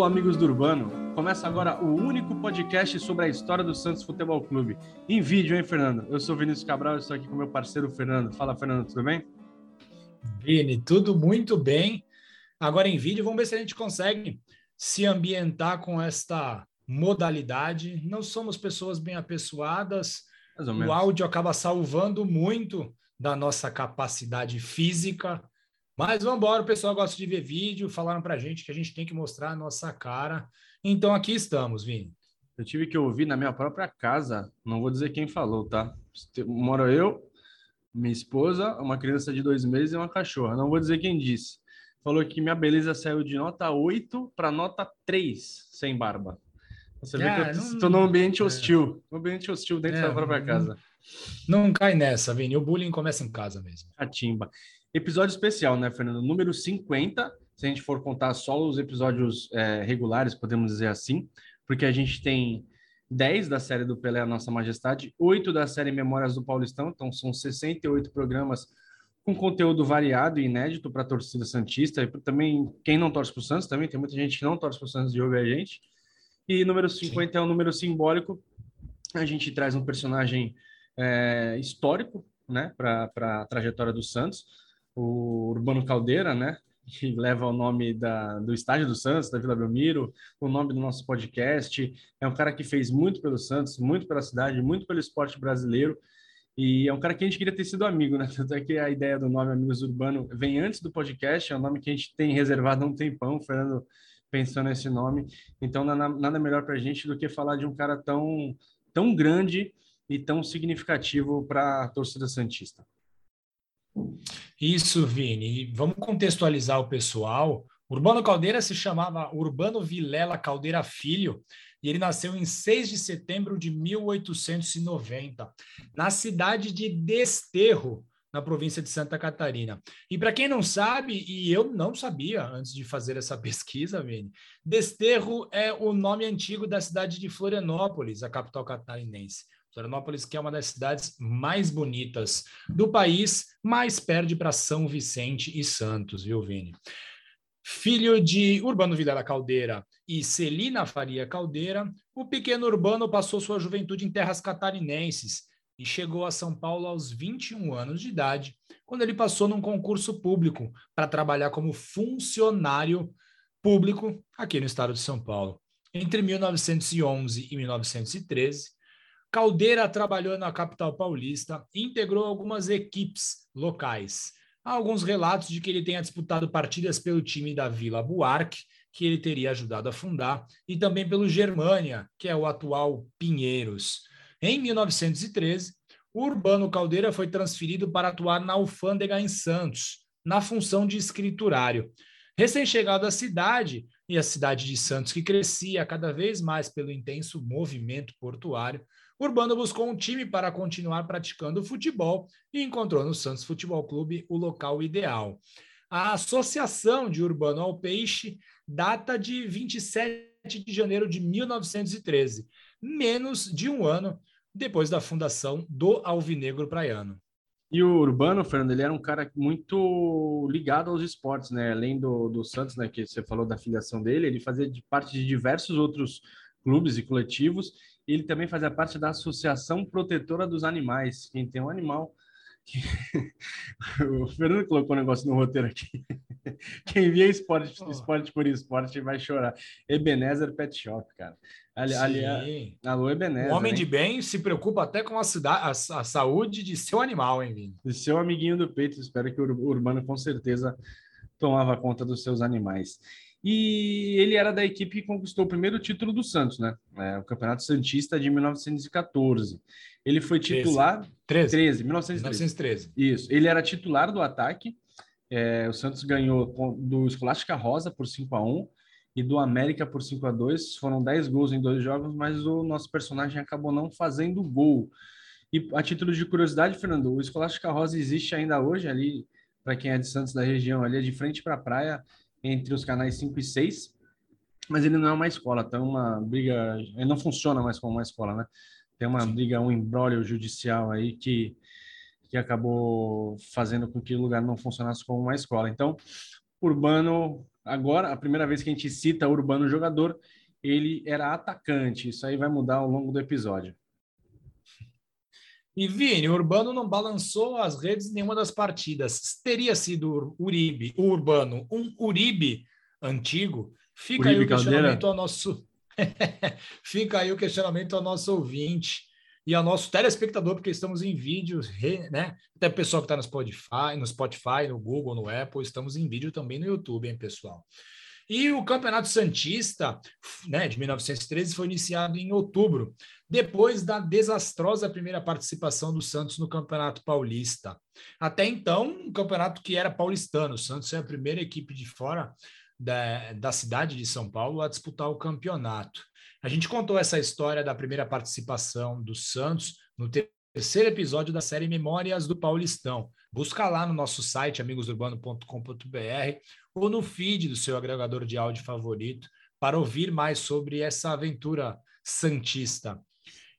Alô, amigos do Urbano. Começa agora o único podcast sobre a história do Santos Futebol Clube. Em vídeo, hein, Fernando? Eu sou Vinícius Cabral e estou aqui com meu parceiro Fernando. Fala, Fernando, tudo bem? Vini, tudo muito bem. Agora em vídeo, vamos ver se a gente consegue se ambientar com esta modalidade. Não somos pessoas bem apessoadas. O áudio acaba salvando muito da nossa capacidade física mas vamos embora, o pessoal gosta de ver vídeo, falaram para a gente que a gente tem que mostrar a nossa cara. Então aqui estamos, Vini. Eu tive que ouvir na minha própria casa, não vou dizer quem falou, tá? Moro eu, minha esposa, uma criança de dois meses e uma cachorra. Não vou dizer quem disse. Falou que minha beleza saiu de nota 8 para nota 3 sem barba. Você vê que eu estou num ambiente é. hostil. Um ambiente hostil dentro é, da própria casa. Não, não cai nessa, Vini. O bullying começa em casa mesmo. A timba. Episódio especial, né, Fernando? Número 50, se a gente for contar só os episódios é, regulares, podemos dizer assim, porque a gente tem 10 da série do Pelé, a Nossa Majestade, 8 da série Memórias do Paulistão, então são 68 programas com conteúdo variado e inédito para a torcida Santista, e também quem não torce para o Santos, também tem muita gente que não torce para o Santos de ouvir a gente. E número 50 Sim. é um número simbólico, a gente traz um personagem é, histórico né, para a trajetória do Santos, o Urbano Caldeira, né? Que leva o nome da, do estádio do Santos, da Vila Belmiro, o nome do nosso podcast. É um cara que fez muito pelo Santos, muito pela cidade, muito pelo esporte brasileiro. E é um cara que a gente queria ter sido amigo, né? Tanto é que a ideia do nome Amigos Urbano vem antes do podcast, é um nome que a gente tem reservado há um tempão, o Fernando pensando nesse nome. Então, nada, nada melhor para a gente do que falar de um cara tão, tão grande e tão significativo para a torcida Santista. Isso, Vini. Vamos contextualizar o pessoal. Urbano Caldeira se chamava Urbano Vilela Caldeira Filho e ele nasceu em 6 de setembro de 1890, na cidade de Desterro, na província de Santa Catarina. E para quem não sabe, e eu não sabia antes de fazer essa pesquisa, Vini, Desterro é o nome antigo da cidade de Florianópolis, a capital catarinense. Florianópolis, que é uma das cidades mais bonitas do país, mas perde para São Vicente e Santos, viu, Vini? Filho de Urbano Videla Caldeira e Celina Faria Caldeira, o pequeno Urbano passou sua juventude em terras catarinenses e chegou a São Paulo aos 21 anos de idade, quando ele passou num concurso público para trabalhar como funcionário público aqui no estado de São Paulo. Entre 1911 e 1913, Caldeira trabalhou na capital paulista integrou algumas equipes locais. Há alguns relatos de que ele tenha disputado partidas pelo time da Vila Buarque, que ele teria ajudado a fundar, e também pelo Germânia, que é o atual Pinheiros. Em 1913, o Urbano Caldeira foi transferido para atuar na Alfândega em Santos, na função de escriturário. Recém-chegado à cidade, e a cidade de Santos, que crescia cada vez mais pelo intenso movimento portuário, Urbano buscou um time para continuar praticando futebol e encontrou no Santos Futebol Clube o local ideal. A associação de Urbano ao Peixe data de 27 de janeiro de 1913, menos de um ano depois da fundação do Alvinegro Praiano. E o Urbano, Fernando, ele era um cara muito ligado aos esportes, né? Além do, do Santos, né, que você falou da filiação dele, ele fazia de parte de diversos outros clubes e coletivos ele também fazia parte da Associação Protetora dos Animais. Quem tem um animal. o Fernando colocou um negócio no roteiro aqui. Quem via esporte, esporte por esporte vai chorar. Ebenezer Pet Shop, cara. Ali, ali, alô, Ebenezer. O homem hein? de bem se preocupa até com a, cidade, a, a saúde de seu animal, hein, Vini? De seu amiguinho do peito. Espero que o Urbano com certeza tomava conta dos seus animais. E ele era da equipe que conquistou o primeiro título do Santos, né? É, o Campeonato Santista de 1914. Ele foi titular. 13. 13, 1913. 1913. Isso. Ele era titular do ataque. É, o Santos ganhou do Escolástica Rosa por 5 a 1 e do América por 5 a 2 Foram 10 gols em dois jogos, mas o nosso personagem acabou não fazendo gol. E a título de curiosidade, Fernando, o Escolástica Rosa existe ainda hoje ali, para quem é de Santos da região, ali é de frente para a praia entre os canais 5 e 6, mas ele não é uma escola, tem uma briga, ele não funciona mais como uma escola, né? Tem uma briga, um embrólio judicial aí que, que acabou fazendo com que o lugar não funcionasse como uma escola. Então, Urbano agora, a primeira vez que a gente cita Urbano jogador, ele era atacante. Isso aí vai mudar ao longo do episódio. E Vini, o Urbano não balançou as redes em nenhuma das partidas. Teria sido Uribe, o Urbano, um Uribe antigo? Fica Uribe aí o questionamento ao nosso. Fica aí o questionamento ao nosso ouvinte e ao nosso telespectador, porque estamos em vídeo, né? Até o pessoal que está no Spotify, no Spotify, no Google, no Apple, estamos em vídeo também no YouTube, hein, pessoal? E o Campeonato Santista, né, de 1913, foi iniciado em outubro, depois da desastrosa primeira participação do Santos no Campeonato Paulista. Até então, um campeonato que era paulistano. O Santos é a primeira equipe de fora da, da cidade de São Paulo a disputar o campeonato. A gente contou essa história da primeira participação do Santos no terceiro episódio da série Memórias do Paulistão. Busca lá no nosso site amigosurbano.com.br ou no feed do seu agregador de áudio favorito para ouvir mais sobre essa aventura santista.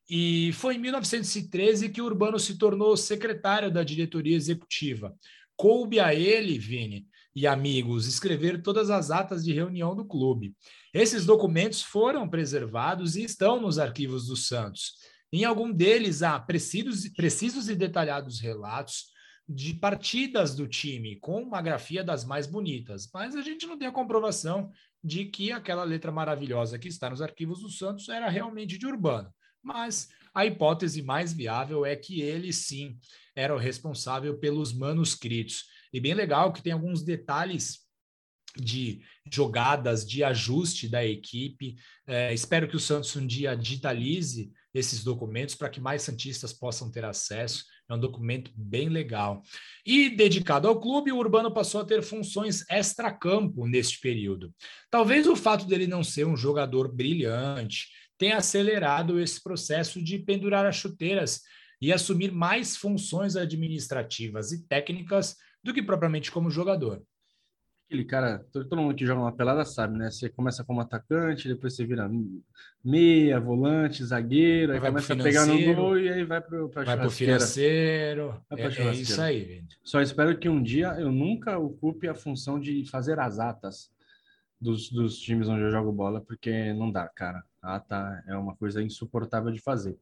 E foi em 1913 que Urbano se tornou secretário da diretoria executiva. Coube a ele, Vini, e amigos, escrever todas as atas de reunião do clube. Esses documentos foram preservados e estão nos arquivos do Santos. Em algum deles há precisos, precisos e detalhados relatos de partidas do time, com uma grafia das mais bonitas, mas a gente não tem a comprovação de que aquela letra maravilhosa que está nos arquivos do Santos era realmente de Urbano. Mas a hipótese mais viável é que ele sim era o responsável pelos manuscritos. E bem legal que tem alguns detalhes de jogadas, de ajuste da equipe. É, espero que o Santos um dia digitalize esses documentos para que mais santistas possam ter acesso. É um documento bem legal. E dedicado ao clube, o Urbano passou a ter funções extra-campo neste período. Talvez o fato dele não ser um jogador brilhante tenha acelerado esse processo de pendurar as chuteiras e assumir mais funções administrativas e técnicas do que propriamente como jogador. Aquele cara, todo mundo que joga uma pelada sabe, né? Você começa como atacante, depois você vira meia, volante, zagueiro, aí, aí começa a pegar no gol e aí vai para o Vai para o financeiro. Vai é, é isso aí, gente. Só espero que um dia eu nunca ocupe a função de fazer as atas dos, dos times onde eu jogo bola, porque não dá, cara. A ata é uma coisa insuportável de fazer.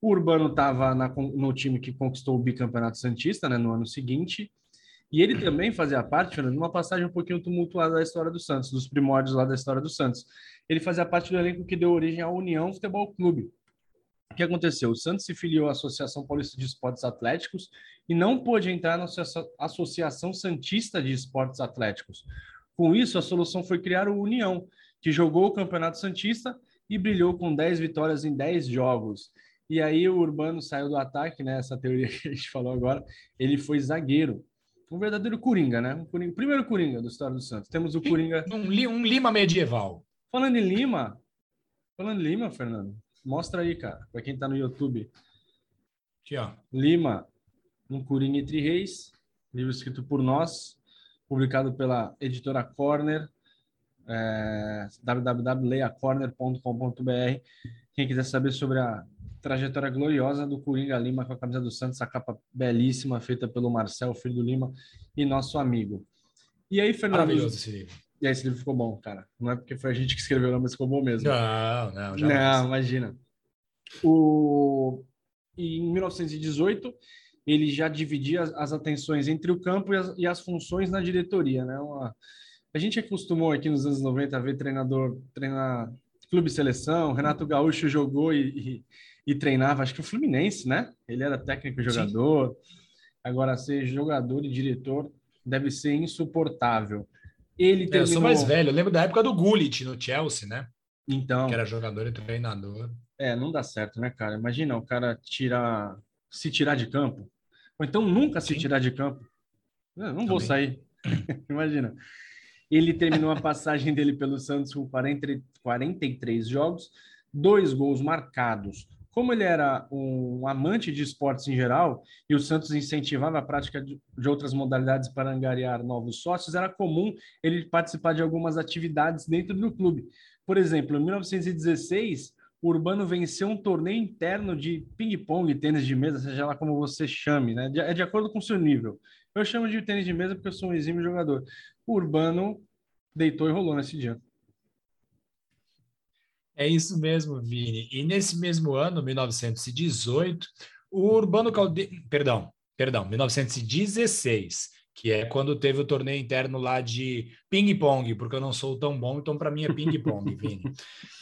O Urbano estava no time que conquistou o bicampeonato Santista, né, no ano seguinte, e ele também fazia parte, de uma passagem um pouquinho tumultuada da história do Santos, dos primórdios lá da história do Santos. Ele fazia parte do elenco que deu origem à União Futebol Clube. O que aconteceu? O Santos se filiou à Associação Paulista de Esportes Atléticos e não pôde entrar na Associação Santista de Esportes Atléticos. Com isso, a solução foi criar o União, que jogou o Campeonato Santista e brilhou com 10 vitórias em 10 jogos. E aí o Urbano saiu do ataque, né? Essa teoria que a gente falou agora, ele foi zagueiro um verdadeiro Coringa, né? Um Coringa, primeiro Coringa da história do Santos. Temos o Coringa. Um, um Lima medieval. Falando em Lima, falando em Lima, Fernando, mostra aí, cara, para quem tá no YouTube. Aqui, ó. Lima, um Coringa entre Reis, livro escrito por nós, publicado pela editora Corner, é, www.leiacorner.com.br. Quem quiser saber sobre a trajetória gloriosa do Coringa Lima com a camisa do Santos, a capa belíssima, feita pelo Marcel, filho do Lima, e nosso amigo. E aí, Fernando. Maravilhoso esse livro. E aí, esse livro ficou bom, cara. Não é porque foi a gente que escreveu, não, mas ficou bom mesmo. Não, não, já Não, imagina. O... E em 1918, ele já dividia as atenções entre o campo e as, e as funções na diretoria, né? Uma... A gente acostumou aqui nos anos 90 a ver treinador treinar clube seleção, Renato Gaúcho jogou e, e treinava, acho que o Fluminense, né? Ele era técnico e jogador. Sim. Agora, ser jogador e diretor deve ser insuportável. Ele terminou... Eu sou mais velho, eu lembro da época do Gullit no Chelsea, né? Então. Que era jogador e treinador. É, não dá certo, né, cara? Imagina o cara tirar, se tirar de campo. Ou então nunca se Sim. tirar de campo. Eu não Também. vou sair. Imagina. Ele terminou a passagem dele pelo Santos com 40, 43 jogos, dois gols marcados, como ele era um amante de esportes em geral e o Santos incentivava a prática de, outras modalidades para angariar novos sócios, era comum ele participar de algumas atividades dentro do clube. Por exemplo, em 1916, o Urbano venceu um torneio interno de ping-pong, tênis de mesa, seja lá como você chame, né? é de acordo com o seu nível. Eu chamo de tênis de mesa porque eu sou um exímio jogador. O Urbano deitou e rolou nesse dia. É isso mesmo, Vini. E nesse mesmo ano, 1918, o Urbano Caldeira, perdão, perdão, 1916, que é quando teve o torneio interno lá de ping-pong, porque eu não sou tão bom, então para mim é ping-pong, Vini.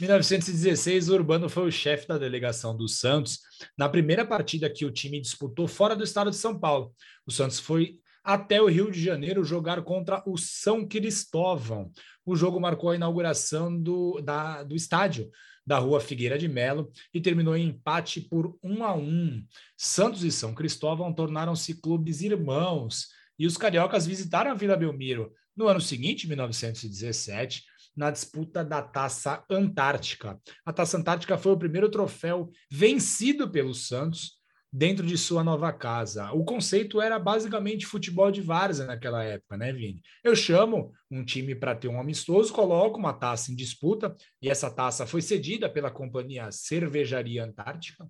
1916, o Urbano foi o chefe da delegação do Santos na primeira partida que o time disputou fora do estado de São Paulo. O Santos foi até o Rio de Janeiro jogar contra o São Cristóvão. O jogo marcou a inauguração do, da, do estádio da Rua Figueira de Melo e terminou em empate por um a um. Santos e São Cristóvão tornaram-se clubes irmãos e os cariocas visitaram a Vila Belmiro no ano seguinte, 1917, na disputa da Taça Antártica. A Taça Antártica foi o primeiro troféu vencido pelo Santos dentro de sua nova casa. O conceito era basicamente futebol de várzea naquela época, né, Vini? Eu chamo um time para ter um amistoso, coloco uma taça em disputa, e essa taça foi cedida pela companhia Cervejaria Antártica,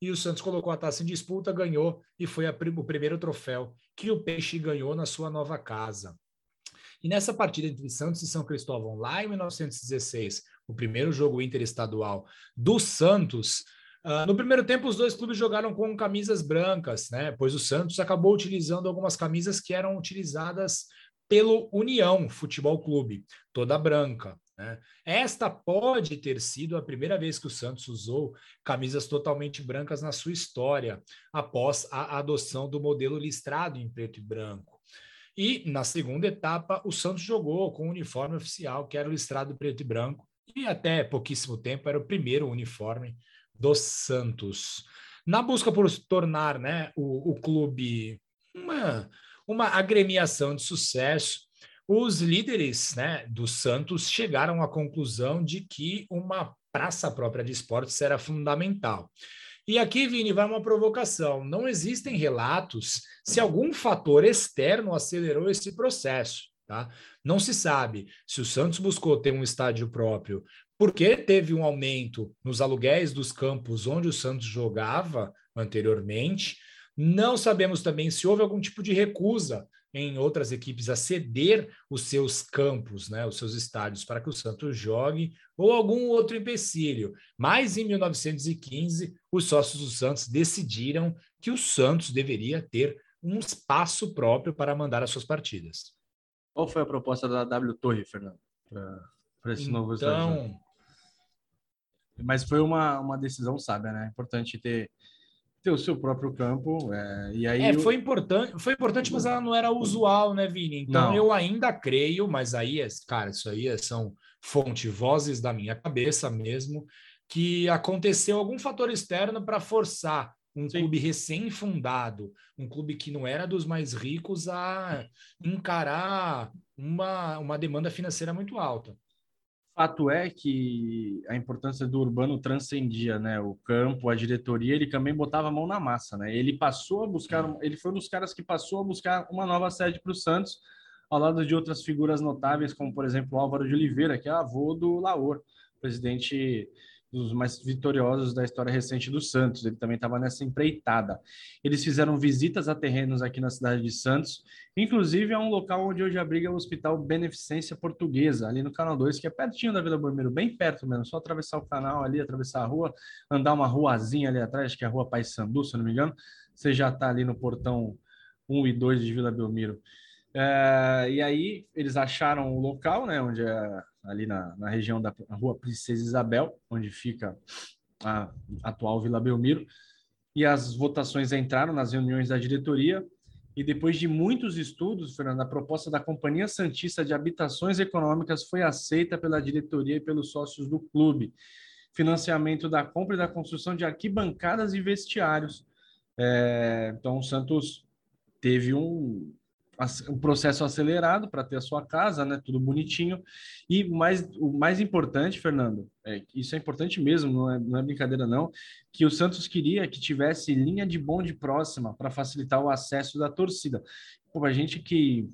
e o Santos colocou a taça em disputa, ganhou, e foi o primeiro troféu que o Peixe ganhou na sua nova casa. E nessa partida entre Santos e São Cristóvão, lá em 1916, o primeiro jogo interestadual do Santos, Uh, no primeiro tempo, os dois clubes jogaram com camisas brancas, né? Pois o Santos acabou utilizando algumas camisas que eram utilizadas pelo União Futebol Clube, toda branca. Né? Esta pode ter sido a primeira vez que o Santos usou camisas totalmente brancas na sua história, após a adoção do modelo listrado em preto e branco. E na segunda etapa, o Santos jogou com o uniforme oficial, que era o listrado preto e branco, e até pouquíssimo tempo era o primeiro uniforme dos Santos. Na busca por tornar né, o, o clube uma, uma agremiação de sucesso, os líderes né, do Santos chegaram à conclusão de que uma praça própria de esportes era fundamental. E aqui, Vini, vai uma provocação. Não existem relatos se algum fator externo acelerou esse processo. Tá? Não se sabe se o Santos buscou ter um estádio próprio porque teve um aumento nos aluguéis dos campos onde o Santos jogava anteriormente. Não sabemos também se houve algum tipo de recusa em outras equipes a ceder os seus campos, né, os seus estádios para que o Santos jogue, ou algum outro empecilho. Mas em 1915, os sócios do Santos decidiram que o Santos deveria ter um espaço próprio para mandar as suas partidas. Qual foi a proposta da W Torre, Fernando, para esse então, novo estádio? Mas foi uma, uma decisão sábia, né? Importante ter, ter o seu próprio campo. É, e aí é, foi importante, foi importante, mas ela não era usual, né, Vini? Então não. eu ainda creio, mas aí, é, cara, isso aí é, são fonte, vozes da minha cabeça mesmo, que aconteceu algum fator externo para forçar um Sim. clube recém-fundado, um clube que não era dos mais ricos, a encarar uma, uma demanda financeira muito alta fato é que a importância do Urbano transcendia, né? O campo, a diretoria, ele também botava a mão na massa, né? Ele passou a buscar, ele foi um dos caras que passou a buscar uma nova sede para o Santos, ao lado de outras figuras notáveis, como por exemplo Álvaro de Oliveira, que é avô do Laor, presidente dos mais vitoriosos da história recente do Santos. Ele também estava nessa empreitada. Eles fizeram visitas a terrenos aqui na cidade de Santos, inclusive a um local onde hoje abriga o Hospital Beneficência Portuguesa, ali no Canal 2, que é pertinho da Vila Bormeiro, bem perto mesmo, só atravessar o canal ali, atravessar a rua, andar uma ruazinha ali atrás, que é a Rua Sandu, se não me engano, você já está ali no portão 1 e 2 de Vila Belmiro. É, e aí eles acharam o local, né, onde é ali na, na região da Rua Princesa Isabel, onde fica a atual Vila Belmiro, e as votações entraram nas reuniões da diretoria, e depois de muitos estudos, Fernando, a proposta da Companhia Santista de Habitações Econômicas foi aceita pela diretoria e pelos sócios do clube. Financiamento da compra e da construção de arquibancadas e vestiários. É, então, o Santos teve um, um processo acelerado para ter a sua casa, né? Tudo bonitinho. E mais, o mais importante, Fernando, é, isso é importante mesmo, não é, não é brincadeira não, que o Santos queria que tivesse linha de bonde próxima para facilitar o acesso da torcida. Pô, a gente que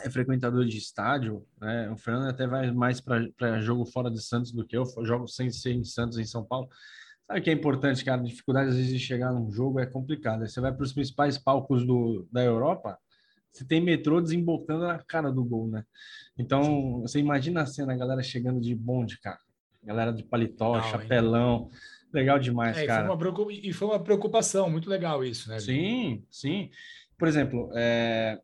é frequentador de estádio, né? O Fernando até vai mais para jogo fora de Santos do que eu, jogo sem ser em Santos, em São Paulo. Sabe que é importante, cara? A dificuldade às vezes de chegar num jogo é complicado. Você vai para os principais palcos do, da Europa, você tem metrô desembocando na cara do gol, né? Então, você imagina a cena, a galera chegando de bonde, cara. Galera de paletó, Não, chapelão. Hein? Legal demais, é, cara. E foi, uma, e foi uma preocupação, muito legal isso, né? Sim, sim. Por exemplo, é,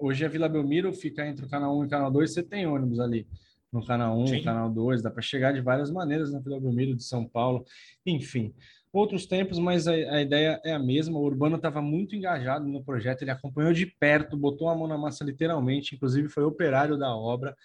hoje a Vila Belmiro fica entre o canal 1 e o canal 2, você tem ônibus ali no canal 1, Sim. canal 2, dá para chegar de várias maneiras na Vila Belmiro de São Paulo, enfim. Outros tempos, mas a, a ideia é a mesma. O Urbano estava muito engajado no projeto, ele acompanhou de perto, botou a mão na massa literalmente, inclusive foi operário da obra.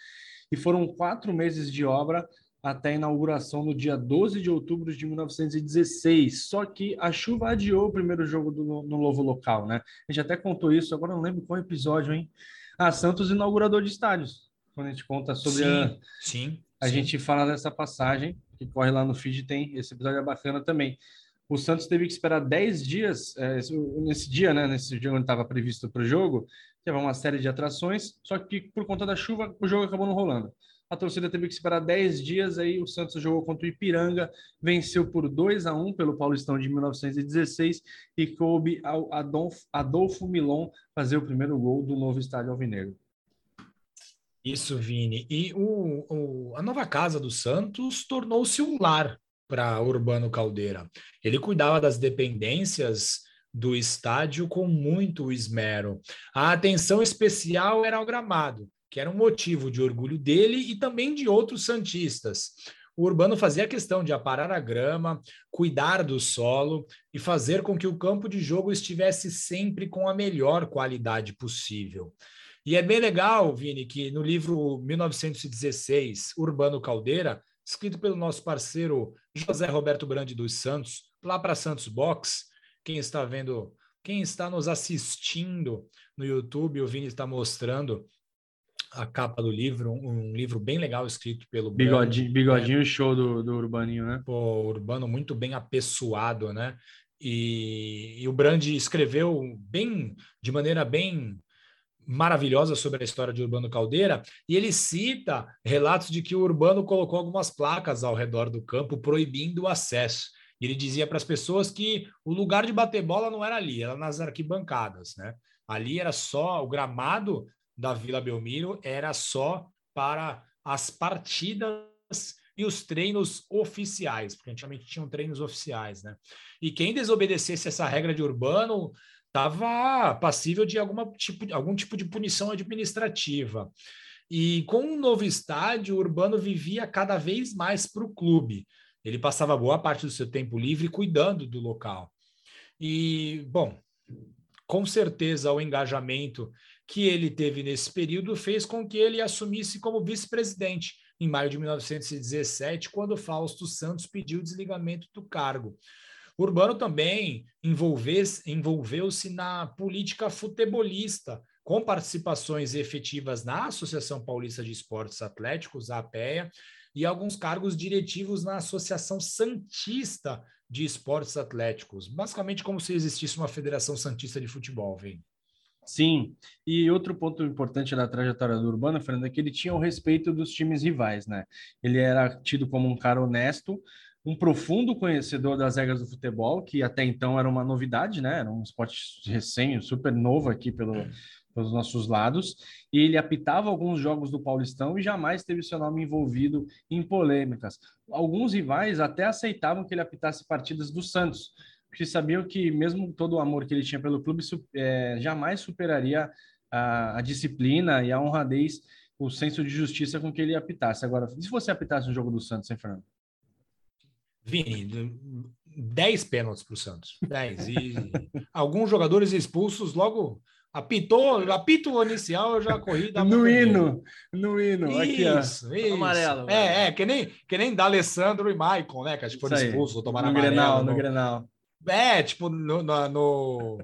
E foram quatro meses de obra até a inauguração no dia 12 de outubro de 1916. Só que a chuva adiou o primeiro jogo do, no novo local, né? A gente até contou isso, agora não lembro qual episódio, hein? Ah, Santos inaugurador de estádios. Quando a gente conta sobre sim, a. Sim. A sim. gente fala dessa passagem, que corre lá no feed, tem. Esse episódio é bacana também. O Santos teve que esperar 10 dias, é, nesse dia, né? Nesse dia onde estava previsto para o jogo, teve uma série de atrações, só que por conta da chuva, o jogo acabou não rolando a torcida teve que esperar 10 dias, aí o Santos jogou contra o Ipiranga, venceu por 2 a 1 pelo Paulistão de 1916 e coube ao Adolfo, Adolfo Milon fazer o primeiro gol do novo estádio Alvinegro. Isso, Vini. E o, o, a nova casa do Santos tornou-se um lar para Urbano Caldeira. Ele cuidava das dependências do estádio com muito esmero. A atenção especial era ao gramado que era um motivo de orgulho dele e também de outros santistas. O Urbano fazia questão de aparar a grama, cuidar do solo e fazer com que o campo de jogo estivesse sempre com a melhor qualidade possível. E é bem legal, Vini, que no livro 1916, Urbano Caldeira, escrito pelo nosso parceiro José Roberto Brande dos Santos, lá para Santos Box, quem está vendo, quem está nos assistindo no YouTube, o Vini está mostrando a capa do livro, um, livro bem legal escrito pelo Bigodinho, bigodinho né? show do, do Urbaninho, né? Pô, Urbano muito bem apessoado, né? E, e o Brandi escreveu bem, de maneira bem maravilhosa sobre a história de Urbano Caldeira, e ele cita relatos de que o Urbano colocou algumas placas ao redor do campo proibindo o acesso. E ele dizia para as pessoas que o lugar de bater bola não era ali, era nas arquibancadas, né? Ali era só o gramado da Vila Belmiro era só para as partidas e os treinos oficiais, porque antigamente tinham treinos oficiais, né? E quem desobedecesse essa regra de urbano estava passível de alguma tipo, algum tipo de punição administrativa. E com um novo estádio, o Urbano vivia cada vez mais para o clube. Ele passava boa parte do seu tempo livre cuidando do local. E, bom, com certeza o engajamento que ele teve nesse período fez com que ele assumisse como vice-presidente em maio de 1917, quando Fausto Santos pediu o desligamento do cargo. Urbano também envolveu-se na política futebolista, com participações efetivas na Associação Paulista de Esportes Atléticos, a APEA, e alguns cargos diretivos na Associação Santista de Esportes Atléticos, basicamente como se existisse uma Federação Santista de Futebol, vem. Sim, e outro ponto importante da trajetória do Urbano, Fernando, é que ele tinha o respeito dos times rivais, né? Ele era tido como um cara honesto, um profundo conhecedor das regras do futebol, que até então era uma novidade, né? Era um esporte recém, super novo aqui pelo, pelos nossos lados, e ele apitava alguns jogos do Paulistão e jamais teve seu nome envolvido em polêmicas. Alguns rivais até aceitavam que ele apitasse partidas do Santos, porque sabiam que mesmo todo o amor que ele tinha pelo clube é, jamais superaria a, a, disciplina e a honradez, o senso de justiça com que ele apitasse. Agora, se você apitasse no jogo do Santos, hein, Fernando? Vini, 10 pênaltis para o Santos. 10. E alguns jogadores expulsos logo Apitou, apito inicial, eu já corri. No hino, no hino, aqui, ó. Isso. Amarelo. É, é, que nem, que nem da Alessandro e Maicon, né? Que acho que foram expulsos, tomaram no amarelo. Grenal, no, no Grenal. É, tipo, no, no, no,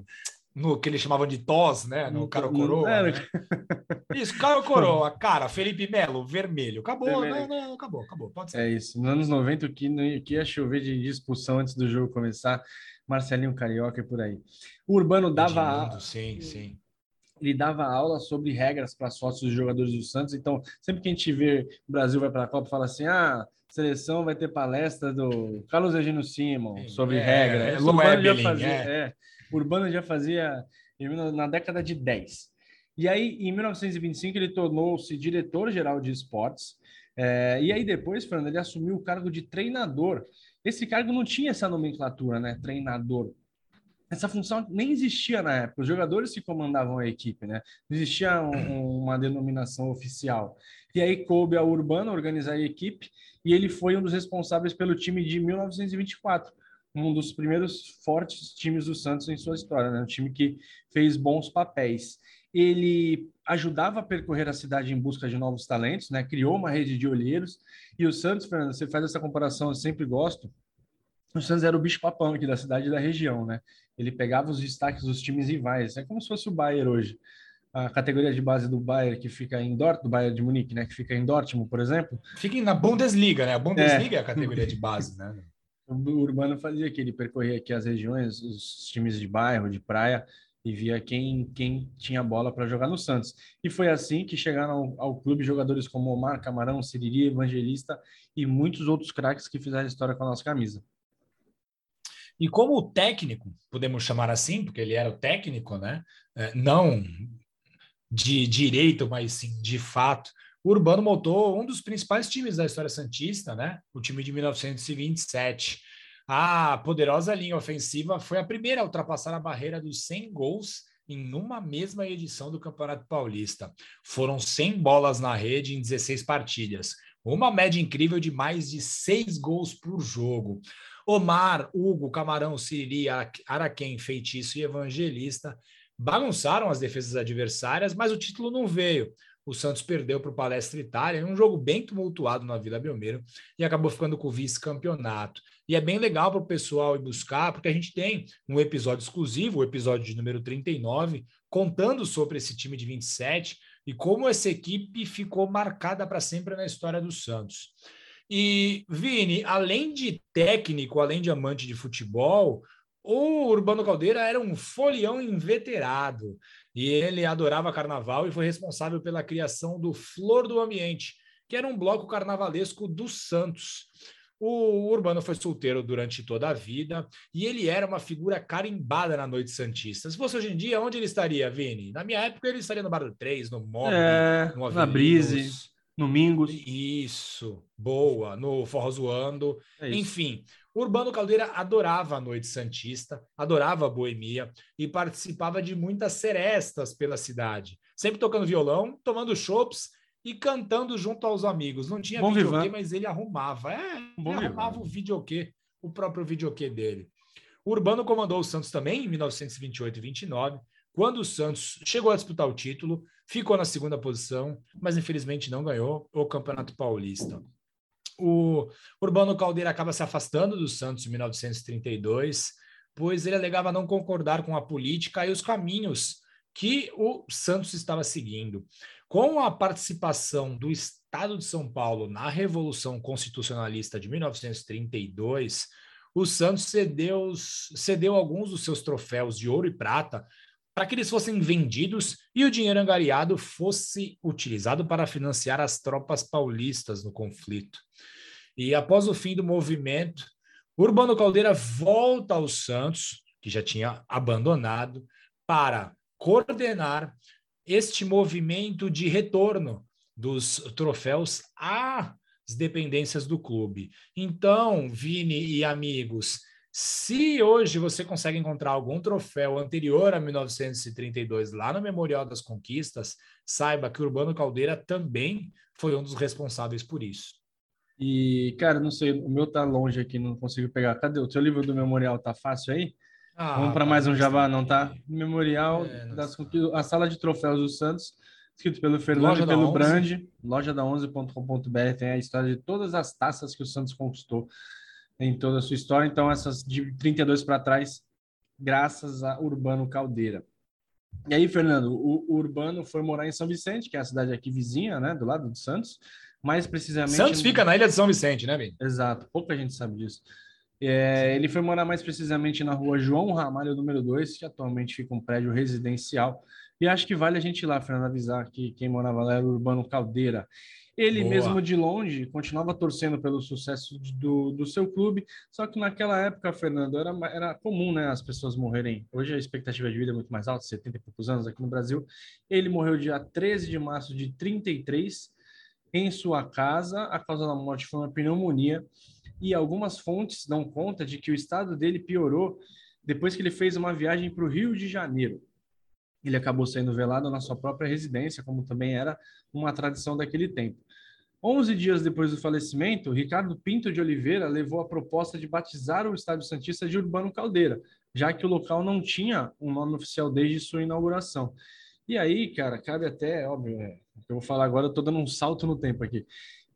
no, que eles chamavam de tos, né? No, no Caro Coroa. É, né? Isso, Caro Coroa, cara, Felipe Melo, vermelho. Acabou, vermelho. Não, não, acabou, acabou. Pode ser. É isso. Nos anos 90, o que, que ia chover de expulsão antes do jogo começar. Marcelinho Carioca e por aí. O Urbano dava. Edmundo, sim, sim. Ele dava aula sobre regras para sócios e jogadores do Santos. Então, sempre que a gente vê o Brasil vai para a Copa, fala assim: ah, seleção vai ter palestra do Carlos Eugênio Simon sobre é, regras. É, Urbano, já fazia, é. é, Urbano já fazia na década de 10. E aí, em 1925, ele tornou-se diretor-geral de esportes. É, e aí depois, Fernando, ele assumiu o cargo de treinador. Esse cargo não tinha essa nomenclatura, né? Treinador. Essa função nem existia na época. Os jogadores que comandavam a equipe, né? Não existia um, uma denominação oficial. E aí coube ao Urbano organizar a equipe e ele foi um dos responsáveis pelo time de 1924 um dos primeiros fortes times do Santos em sua história, né? Um time que fez bons papéis. Ele ajudava a percorrer a cidade em busca de novos talentos, né? Criou uma rede de olheiros. E o Santos, Fernando, você faz essa comparação, eu sempre gosto. O Santos era o bicho-papão aqui da cidade e da região, né? Ele pegava os destaques dos times rivais. É como se fosse o Bayern hoje. A categoria de base do Bayern que fica em Dortmund, do Bayern de Munique, né? Que fica em Dortmund, por exemplo. Fica na Bundesliga, né? A Bundesliga é, é a categoria de base, né? O Urbano fazia que ele percorria aqui as regiões, os times de bairro, de praia, e via quem, quem tinha bola para jogar no Santos. E foi assim que chegaram ao, ao, clube jogadores como Omar, Camarão, Siriri, Evangelista e muitos outros craques que fizeram história com a nossa camisa. E como técnico, podemos chamar assim, porque ele era o técnico, né? É, não de direito, mas sim de fato, o Urbano montou um dos principais times da história santista, né? O time de 1927. A poderosa linha ofensiva foi a primeira a ultrapassar a barreira dos 100 gols em uma mesma edição do Campeonato Paulista. Foram 100 bolas na rede em 16 partidas, uma média incrível de mais de 6 gols por jogo. Omar, Hugo, Camarão, Siri, Araquém, Feitiço e Evangelista bagunçaram as defesas adversárias, mas o título não veio o Santos perdeu para o Palestra Itália, um jogo bem tumultuado na Vila Belmiro, e acabou ficando com o vice-campeonato. E é bem legal para o pessoal ir buscar, porque a gente tem um episódio exclusivo, o episódio de número 39, contando sobre esse time de 27 e como essa equipe ficou marcada para sempre na história do Santos. E, Vini, além de técnico, além de amante de futebol, o Urbano Caldeira era um folião inveterado e ele adorava carnaval e foi responsável pela criação do Flor do Ambiente, que era um bloco carnavalesco do Santos. O Urbano foi solteiro durante toda a vida e ele era uma figura carimbada na Noite Santista. Se fosse hoje em dia, onde ele estaria, Vini? Na minha época, ele estaria no Bar do 3, no Mob, é, no na Brise, no Mingos. Isso, boa, no Forró Zoando. É Enfim, Urbano Caldeira adorava a noite santista, adorava a boemia e participava de muitas serestas pela cidade, sempre tocando violão, tomando chopps e cantando junto aos amigos. Não tinha videokê, mas ele arrumava. É, Bom ele arrumava o videokê, o próprio videokê dele. O Urbano comandou o Santos também em 1928 e 29, quando o Santos chegou a disputar o título, ficou na segunda posição, mas infelizmente não ganhou o Campeonato Paulista. O Urbano Caldeira acaba se afastando do Santos em 1932, pois ele alegava não concordar com a política e os caminhos que o Santos estava seguindo. Com a participação do Estado de São Paulo na Revolução Constitucionalista de 1932, o Santos cedeu, cedeu alguns dos seus troféus de ouro e prata para que eles fossem vendidos e o dinheiro angariado fosse utilizado para financiar as tropas paulistas no conflito. E após o fim do movimento, Urbano Caldeira volta ao Santos, que já tinha abandonado, para coordenar este movimento de retorno dos troféus às dependências do clube. Então, Vini e amigos, se hoje você consegue encontrar algum troféu anterior a 1932 lá no Memorial das Conquistas, saiba que Urbano Caldeira também foi um dos responsáveis por isso. E, cara, não sei, o meu tá longe aqui, não consigo pegar. Cadê? O seu livro do Memorial tá fácil aí? Ah, Vamos para mais um Jabá, não tá? Memorial é, das Conquistas, a Sala de Troféus dos Santos, escrito pelo Fernando loja e pelo Brand, loja da 11.com.br, tem a história de todas as taças que o Santos conquistou em toda a sua história. Então, essas de 32 para trás, graças a Urbano Caldeira. E aí, Fernando, o, Urbano foi morar em São Vicente, que é a cidade aqui vizinha, né, do lado de Santos. Mais precisamente. Santos fica na ilha de São Vicente, né, Bim? Exato, pouca gente sabe disso. É, ele foi morar mais precisamente na rua João Ramalho, número 2, que atualmente fica um prédio residencial. E acho que vale a gente ir lá, Fernando, avisar que quem morava lá era o Urbano Caldeira. Ele Boa. mesmo de longe continuava torcendo pelo sucesso do, do seu clube, só que naquela época, Fernando, era, era comum né, as pessoas morrerem. Hoje a expectativa de vida é muito mais alta, 70 e poucos anos aqui no Brasil. Ele morreu dia 13 de março de 33 em sua casa. A causa da morte foi uma pneumonia e algumas fontes dão conta de que o estado dele piorou depois que ele fez uma viagem para o Rio de Janeiro. Ele acabou sendo velado na sua própria residência, como também era uma tradição daquele tempo. Onze dias depois do falecimento, Ricardo Pinto de Oliveira levou a proposta de batizar o Estádio Santista de Urbano Caldeira, já que o local não tinha um nome oficial desde sua inauguração. E aí, cara, cabe até, óbvio, é, eu vou falar agora, eu tô dando um salto no tempo aqui.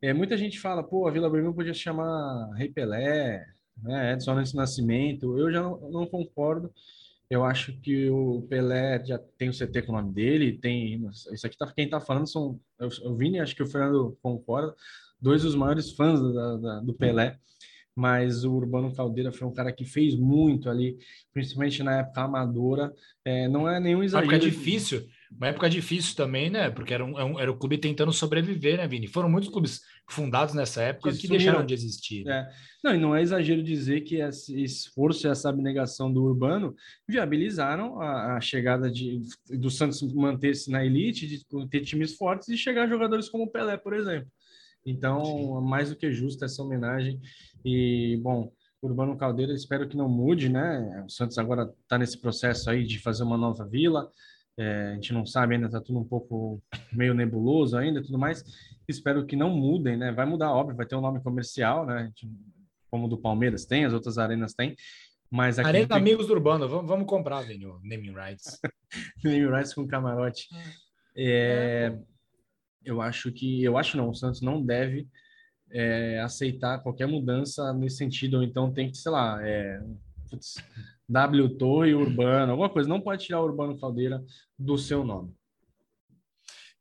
É, muita gente fala, pô, a Vila Belmiro podia chamar Rei Pelé, né, Edson Nascimento. Eu já não, não concordo. Eu acho que o Pelé já tem o CT com o nome dele, tem. Isso aqui tá, quem tá falando são o Vini, acho que o Fernando concorda, dois dos maiores fãs da, da, do Pelé. Mas o Urbano Caldeira foi um cara que fez muito ali, principalmente na época amadora. É, não é nenhum exagero. Uma época difícil, uma época difícil também, né? Porque era, um, era o clube tentando sobreviver, né, Vini? Foram muitos clubes fundados nessa época Isso que deixaram de existir. É. Não, e não é exagero dizer que esse esforço e essa abnegação do Urbano viabilizaram a, a chegada de, do Santos manter-se na elite, de ter times fortes e chegar a jogadores como o Pelé, por exemplo. Então, Sim. mais do que justa essa homenagem. E, bom, Urbano Caldeira, espero que não mude, né? O Santos agora está nesse processo aí de fazer uma nova vila. É, a gente não sabe ainda, está tudo um pouco meio nebuloso ainda, tudo mais. Espero que não mudem, né? Vai mudar, óbvio, vai ter um nome comercial, né? Como o do Palmeiras tem, as outras arenas têm. Mas aqui Arena tem... Amigos do Urbano, vamos, vamos comprar, Venho, naming rights. naming rights com camarote. É, eu acho que, eu acho não, o Santos não deve é, aceitar qualquer mudança nesse sentido, ou então tem que, sei lá, é, putz, W Torre Urbano, alguma coisa. Não pode tirar o Urbano Caldeira do seu nome.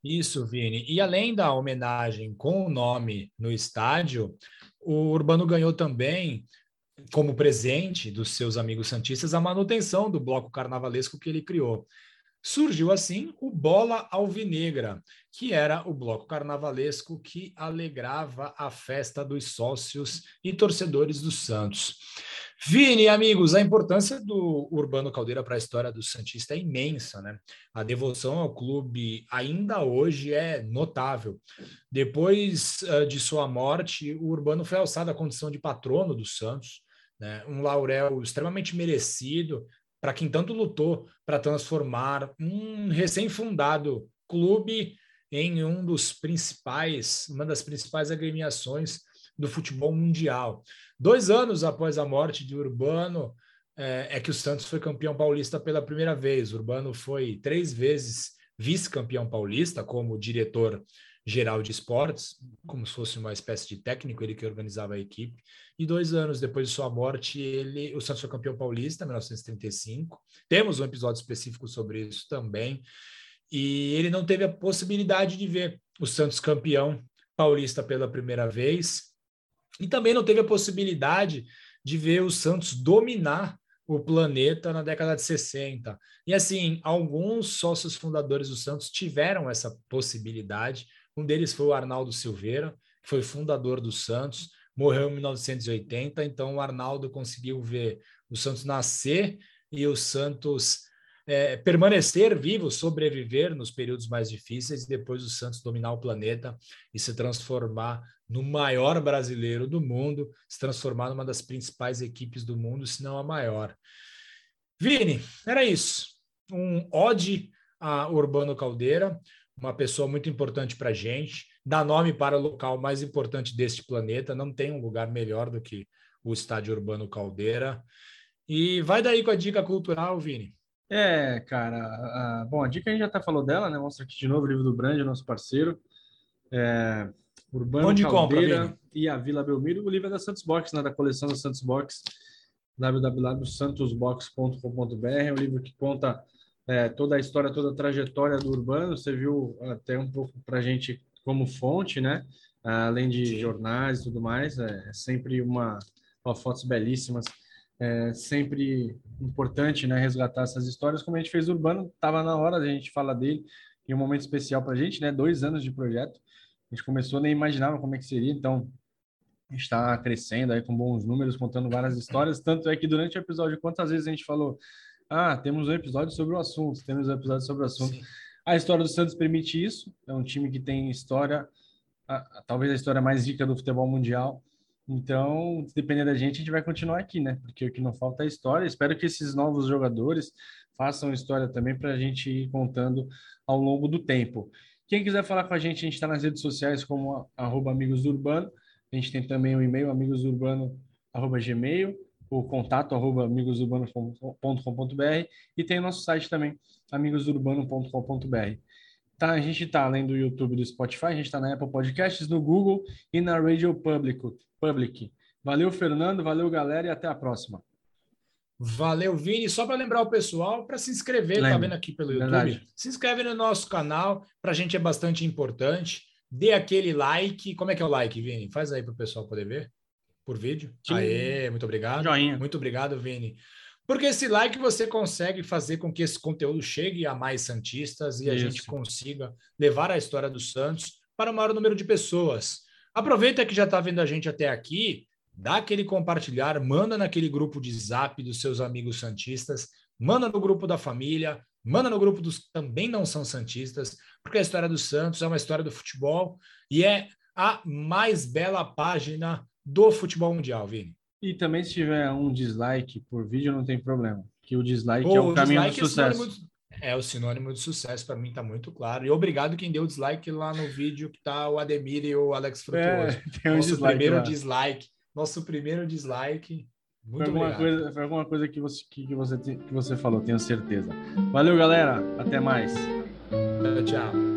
Isso, Vini. E além da homenagem com o nome no estádio, o Urbano ganhou também, como presente dos seus amigos santistas, a manutenção do bloco carnavalesco que ele criou. Surgiu assim o Bola Alvinegra, que era o bloco carnavalesco que alegrava a festa dos sócios e torcedores do Santos. Vini, amigos, a importância do Urbano Caldeira para a história do Santista é imensa, né? A devoção ao clube ainda hoje é notável. Depois uh, de sua morte, o Urbano foi alçado à condição de patrono do Santos, né? um laurel extremamente merecido, para quem tanto lutou para transformar um recém-fundado clube em um dos principais, uma das principais agremiações do futebol mundial. Dois anos após a morte de Urbano, é, é que o Santos foi campeão paulista pela primeira vez. Urbano foi três vezes vice-campeão paulista como diretor geral de esportes, como se fosse uma espécie de técnico, ele que organizava a equipe. E dois anos depois de sua morte, ele, o Santos foi campeão paulista, em 1935. Temos um episódio específico sobre isso também. E ele não teve a possibilidade de ver o Santos campeão paulista pela primeira vez. E também não teve a possibilidade de ver o Santos dominar o planeta na década de 60. E assim, alguns sócios fundadores do Santos tiveram essa possibilidade, um deles foi o Arnaldo Silveira, que foi fundador do Santos, morreu em 1980. Então, o Arnaldo conseguiu ver o Santos nascer e o Santos é, permanecer vivo, sobreviver nos períodos mais difíceis e depois o Santos dominar o planeta e se transformar no maior brasileiro do mundo, se transformar numa das principais equipes do mundo, se não a maior. Vini, era isso. Um ode a Urbano Caldeira uma pessoa muito importante para a gente, dá nome para o local mais importante deste planeta. Não tem um lugar melhor do que o Estádio Urbano Caldeira. E vai daí com a dica cultural, Vini. É, cara. Bom, a dica a gente já até falou dela, né? Mostra aqui de novo o livro do Brand, nosso parceiro. É, Urbano Onde Caldeira compra, e a Vila Belmiro. O livro é da Santos Box, né? Da coleção da Santos Box, www.santosbox.com.br. É um livro que conta é, toda a história, toda a trajetória do Urbano. Você viu até um pouco para a gente como fonte, né? Além de Sim. jornais e tudo mais, é, é sempre uma, uma fotos belíssimas É sempre importante, né, resgatar essas histórias, como a gente fez o Urbano, estava na hora da gente falar dele, em um momento especial para a gente, né, dois anos de projeto, a gente começou, nem imaginava como é que seria, então está crescendo aí com bons números, contando várias histórias. Tanto é que durante o episódio, quantas vezes a gente falou: ah, temos um episódio sobre o assunto, temos um episódio sobre o assunto. Sim. A história do Santos permite isso. É um time que tem história, a, talvez a história mais rica do futebol mundial. Então, dependendo da gente, a gente vai continuar aqui, né? Porque o que não falta é história. Espero que esses novos jogadores façam história também para a gente ir contando ao longo do tempo. Quem quiser falar com a gente, a gente está nas redes sociais como arroba Amigos Urbano. A gente tem também o e-mail amigosurbano@gmail, o contato amigosurbano.com.br e tem o nosso site também, amigosurbano.com.br. Tá, a gente está além do YouTube do Spotify, a gente está na Apple Podcasts, no Google e na Radio Public. Public. Valeu, Fernando, valeu, galera, e até a próxima. Valeu, Vini. Só para lembrar o pessoal, para se inscrever, Lembra. tá vendo aqui pelo YouTube? Verdade. Se inscreve no nosso canal, para a gente é bastante importante dê aquele like. Como é que é o like, Vini? Faz aí para o pessoal poder ver por vídeo. Sim. Aê, muito obrigado. Joinha. Muito obrigado, Vini. Porque esse like você consegue fazer com que esse conteúdo chegue a mais Santistas e Isso. a gente consiga levar a história do Santos para o maior número de pessoas. Aproveita que já está vendo a gente até aqui, dá aquele compartilhar, manda naquele grupo de zap dos seus amigos Santistas, manda no grupo da família, manda no grupo dos que também não são Santistas, porque a história do Santos é uma história do futebol e é a mais bela página do futebol mundial, Vini. E também se tiver um dislike por vídeo, não tem problema, que o dislike Pô, é o caminho do é sucesso. É, o sinônimo de sucesso, para mim está muito claro. E obrigado quem deu dislike lá no vídeo que tá o Ademir e o Alex Frutuoso. É, tem um nosso dislike primeiro lá. dislike. Nosso primeiro dislike. Muito foi alguma obrigado. coisa, foi alguma coisa que você, que, você, que você falou, tenho certeza. Valeu, galera. Até mais. Tchau.